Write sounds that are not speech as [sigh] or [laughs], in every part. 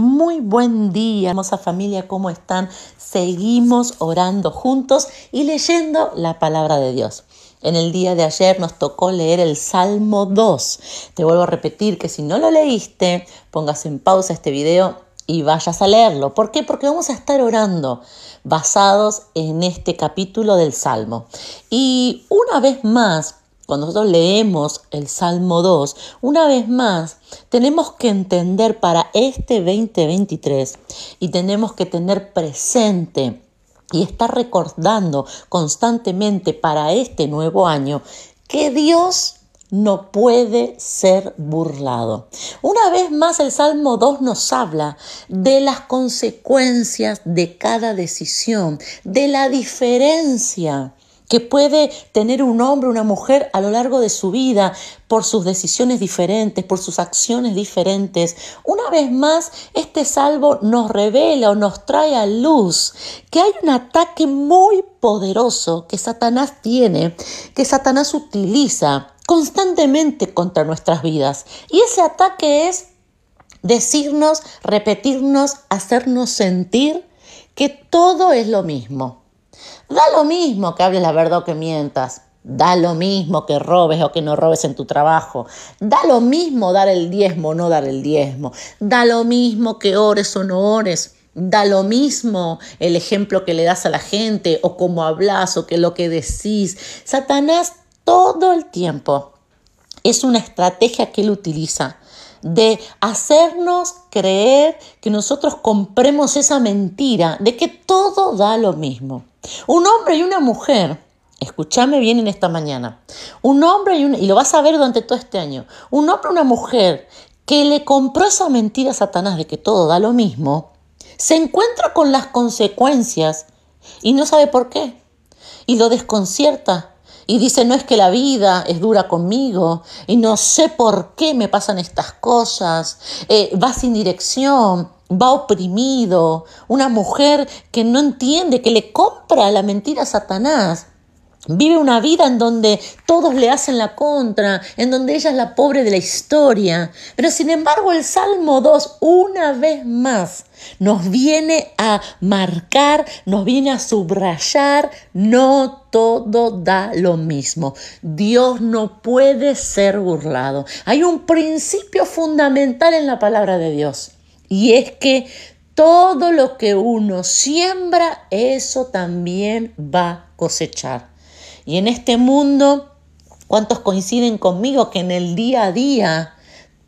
Muy buen día, hermosa familia, ¿cómo están? Seguimos orando juntos y leyendo la palabra de Dios. En el día de ayer nos tocó leer el Salmo 2. Te vuelvo a repetir que si no lo leíste, pongas en pausa este video y vayas a leerlo. ¿Por qué? Porque vamos a estar orando basados en este capítulo del Salmo. Y una vez más, cuando nosotros leemos el Salmo 2, una vez más, tenemos que entender para este 2023 y tenemos que tener presente y estar recordando constantemente para este nuevo año que Dios no puede ser burlado. Una vez más el Salmo 2 nos habla de las consecuencias de cada decisión, de la diferencia que puede tener un hombre una mujer a lo largo de su vida por sus decisiones diferentes, por sus acciones diferentes. Una vez más, este salvo nos revela o nos trae a luz que hay un ataque muy poderoso que Satanás tiene, que Satanás utiliza constantemente contra nuestras vidas. Y ese ataque es decirnos, repetirnos, hacernos sentir que todo es lo mismo Da lo mismo que hables la verdad o que mientas. Da lo mismo que robes o que no robes en tu trabajo. Da lo mismo dar el diezmo o no dar el diezmo. Da lo mismo que ores o no ores. Da lo mismo el ejemplo que le das a la gente o cómo hablas o que lo que decís. Satanás todo el tiempo es una estrategia que él utiliza de hacernos creer que nosotros compremos esa mentira de que todo da lo mismo. Un hombre y una mujer, escúchame bien en esta mañana, un hombre y, y lo vas a ver durante todo este año, un hombre y una mujer que le compró esa mentira a Satanás de que todo da lo mismo, se encuentra con las consecuencias y no sabe por qué. Y lo desconcierta y dice, no es que la vida es dura conmigo y no sé por qué me pasan estas cosas, eh, va sin dirección, va oprimido, una mujer que no entiende, que le compra la mentira a Satanás. Vive una vida en donde todos le hacen la contra, en donde ella es la pobre de la historia. Pero sin embargo el Salmo 2 una vez más nos viene a marcar, nos viene a subrayar, no todo da lo mismo. Dios no puede ser burlado. Hay un principio fundamental en la palabra de Dios y es que todo lo que uno siembra, eso también va a cosechar. Y en este mundo, ¿cuántos coinciden conmigo que en el día a día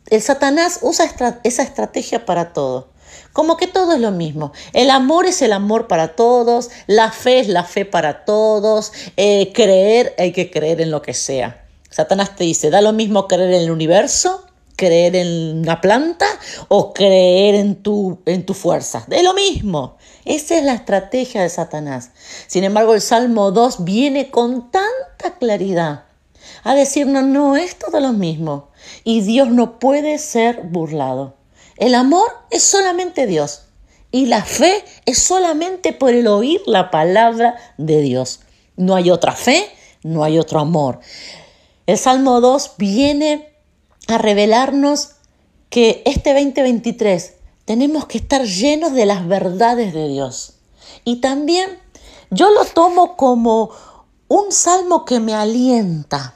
el Satanás usa esa estrategia para todo? Como que todo es lo mismo. El amor es el amor para todos, la fe es la fe para todos, eh, creer hay que creer en lo que sea. Satanás te dice, da lo mismo creer en el universo, creer en una planta o creer en tu, en tu fuerza. De lo mismo. Esa es la estrategia de Satanás. Sin embargo, el Salmo 2 viene con tanta claridad a decirnos, no, es todo lo mismo. Y Dios no puede ser burlado. El amor es solamente Dios. Y la fe es solamente por el oír la palabra de Dios. No hay otra fe, no hay otro amor. El Salmo 2 viene a revelarnos que este 2023 tenemos que estar llenos de las verdades de Dios. Y también yo lo tomo como un salmo que me alienta.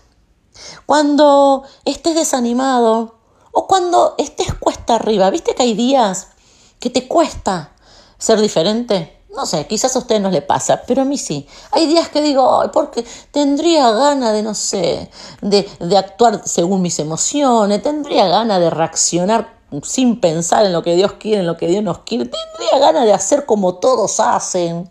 Cuando estés desanimado o cuando estés cuesta arriba, viste que hay días que te cuesta ser diferente. No sé, quizás a ustedes no le pasa, pero a mí sí. Hay días que digo, porque tendría ganas de, no sé, de, de actuar según mis emociones, tendría ganas de reaccionar sin pensar en lo que Dios quiere, en lo que Dios nos quiere. Tendría ganas de hacer como todos hacen.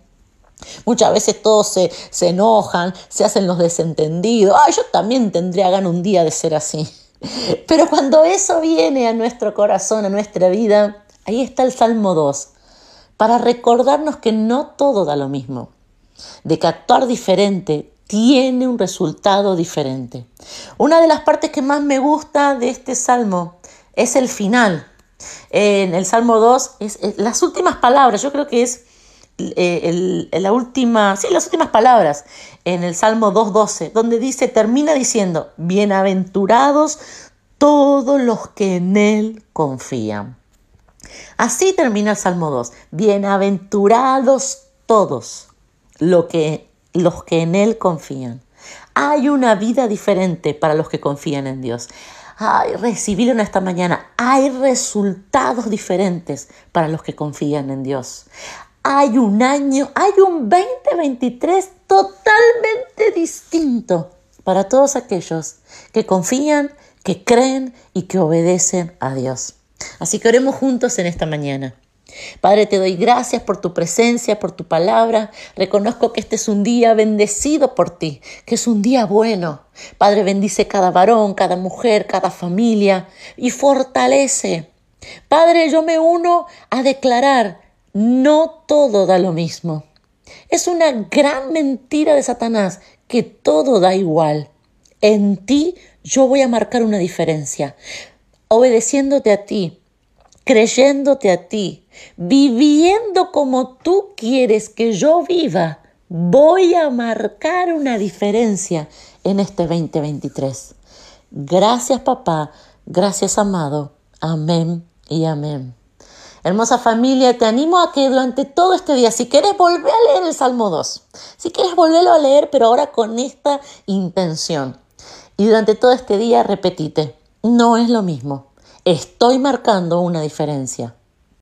Muchas veces todos se, se enojan, se hacen los desentendidos. Ay, yo también tendría ganas un día de ser así. [laughs] Pero cuando eso viene a nuestro corazón, a nuestra vida, ahí está el Salmo 2, para recordarnos que no todo da lo mismo, de que actuar diferente tiene un resultado diferente. Una de las partes que más me gusta de este salmo es el final. En el Salmo 2, es, las últimas palabras, yo creo que es eh, la última, sí, las últimas palabras en el Salmo 2.12, donde dice, termina diciendo, bienaventurados todos los que en Él confían. Así termina el Salmo 2. Bienaventurados todos que, los que en Él confían. Hay una vida diferente para los que confían en Dios. Recibieron esta mañana. Hay resultados diferentes para los que confían en Dios. Hay un año, hay un 2023 totalmente distinto para todos aquellos que confían, que creen y que obedecen a Dios. Así que oremos juntos en esta mañana. Padre, te doy gracias por tu presencia, por tu palabra. Reconozco que este es un día bendecido por ti, que es un día bueno. Padre, bendice cada varón, cada mujer, cada familia y fortalece. Padre, yo me uno a declarar, no todo da lo mismo. Es una gran mentira de Satanás que todo da igual. En ti yo voy a marcar una diferencia, obedeciéndote a ti, creyéndote a ti, viviendo como tú quieres que yo viva, voy a marcar una diferencia en este 2023. Gracias papá, gracias amado. Amén y amén. Hermosa familia, te animo a que durante todo este día, si quieres volver a leer el Salmo 2, si quieres volverlo a leer, pero ahora con esta intención. Y durante todo este día repetite, no es lo mismo. Estoy marcando una diferencia.